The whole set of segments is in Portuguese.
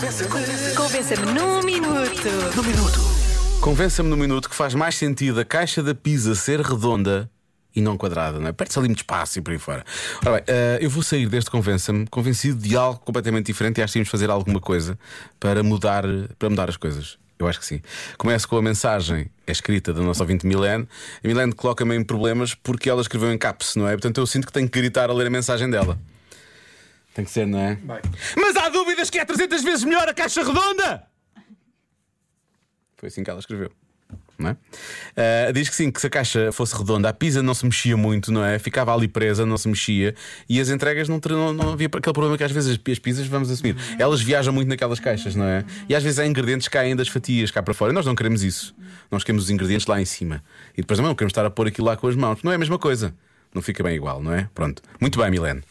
Convença-me num minuto. No minuto. Convença-me no minuto que faz mais sentido a caixa da pizza ser redonda e não quadrada, não é? Perde-se ali muito espaço e por aí fora. Ora bem, eh, eu vou sair deste Convença-me convencido de algo completamente diferente e acho que temos de fazer alguma coisa para mudar, para mudar as coisas. Eu acho que sim. Começo com a mensagem é escrita da nossa ouvinte Milene. A Milene coloca-me em problemas porque ela escreveu em caps, não é? Portanto, eu sinto que tenho que gritar a ler a mensagem dela. Tem que ser, não é? Mas há dúvidas que é 300 vezes melhor a caixa redonda! Foi assim que ela escreveu. Não é? Ah, diz que sim, que se a caixa fosse redonda, a pizza não se mexia muito, não é? Ficava ali presa, não se mexia e as entregas não, não, não havia aquele problema que às vezes as, as pizzas, vamos assumir, elas viajam muito naquelas caixas, não é? E às vezes há ingredientes que caem das fatias cá para fora e nós não queremos isso. Nós queremos os ingredientes lá em cima e depois também não queremos estar a pôr aquilo lá com as mãos. Não é a mesma coisa. Não fica bem igual, não é? Pronto. Muito bem, Milene.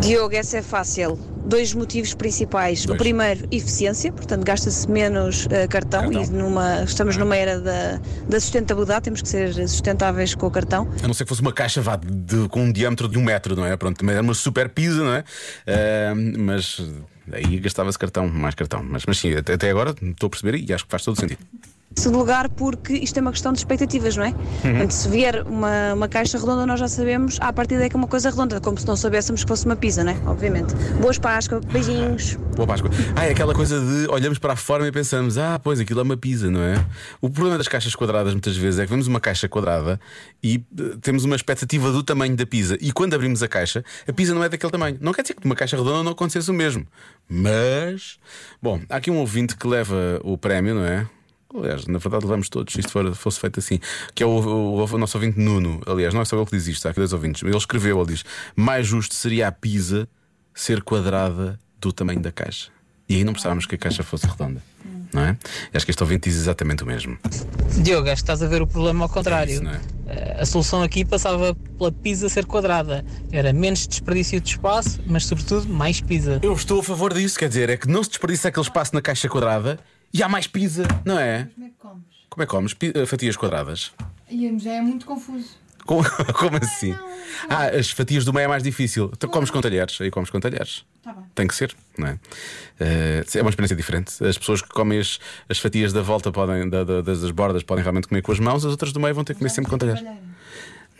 Diogo, essa é fácil. Dois motivos principais. Dois. O primeiro, eficiência, portanto, gasta-se menos eh, cartão, Cartão. e numa, estamos numa era da, da sustentabilidade, temos que ser sustentáveis com o cartão. A não ser que fosse uma caixa vá, de- com um diâmetro de um metro, não é? Pronto, era uma super pizza, não é? Ah, mas aí gastava-se cartão, mais cartão. Mas, mas sim, até, até agora estou a perceber e acho que faz todo sentido. Segundo lugar, porque isto é uma questão de expectativas, não é? Portanto, se vier uma, uma caixa redonda, nós já sabemos, à partida é que é uma coisa redonda, como se não soubéssemos que fosse uma pizza, não é? Obviamente. Boas Páscoa, beijinhos. Boa Páscoa. Ah, é aquela coisa de olhamos para a forma e pensamos, ah, pois aquilo é uma pizza, não é? O problema das caixas quadradas muitas vezes é que vemos uma caixa quadrada e eh, temos uma expectativa do tamanho da pizza. E quando abrimos a caixa, a pizza não é daquele tamanho. Não quer dizer que uma caixa redonda não acontecesse o mesmo. Mas, bom, há aqui um ouvinte que leva o prémio, não é? Aliás, na verdade levamos todos, se isto for- fosse feito assim. Que é o, o- o nosso ouvinte Nuno. Aliás, não é só ele que diz isto, há aqui dois ouvintes. Ele escreveu, ele diz: mais justo seria a pizza ser quadrada do tamanho da caixa. E aí não precisávamos que a caixa fosse redonda. Não é? E acho que este ouvinte diz exatamente o mesmo. Diogo, acho que estás a ver o problema ao contrário. isso, não é? Eh, A solução aqui passava pela pizza ser quadrada. Era menos desperdício de espaço, mas sobretudo mais pizza. Eu estou a favor disso, quer dizer, é que não se desperdiça aquele espaço na caixa quadrada e há mais pizza, não é? Como é que comes? Como é que comes? Pi- eh, Fatias quadradas? E já é muito confuso. Como, como assim? Ah, as fatias do meio é mais difícil. Tu comes com talheres, aí comes com talheres. Tá bem. Tem que ser, não é? Eh, é uma experiência diferente. As pessoas que comem as, as fatias da volta podem, da- da- das, das bordas podem realmente comer com as mãos, as outras do meio vão ter que comer sempre com talheres.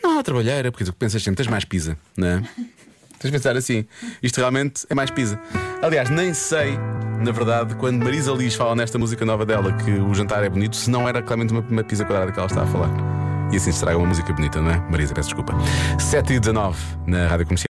Não, a trabalheira, porque tu pensas sempre, tens mais pizza, não é? Tens de pensar assim, isto realmente é mais pizza. Aliás, nem sei, na verdade, quando Marisa Liz fala nesta música nova dela que o jantar é bonito, se não era claramente uma, uma pizza quadrada que ela está a falar. E assim se estraga uma música bonita, não é? Marisa, peço desculpa. 7 e 19 na rádio comercial.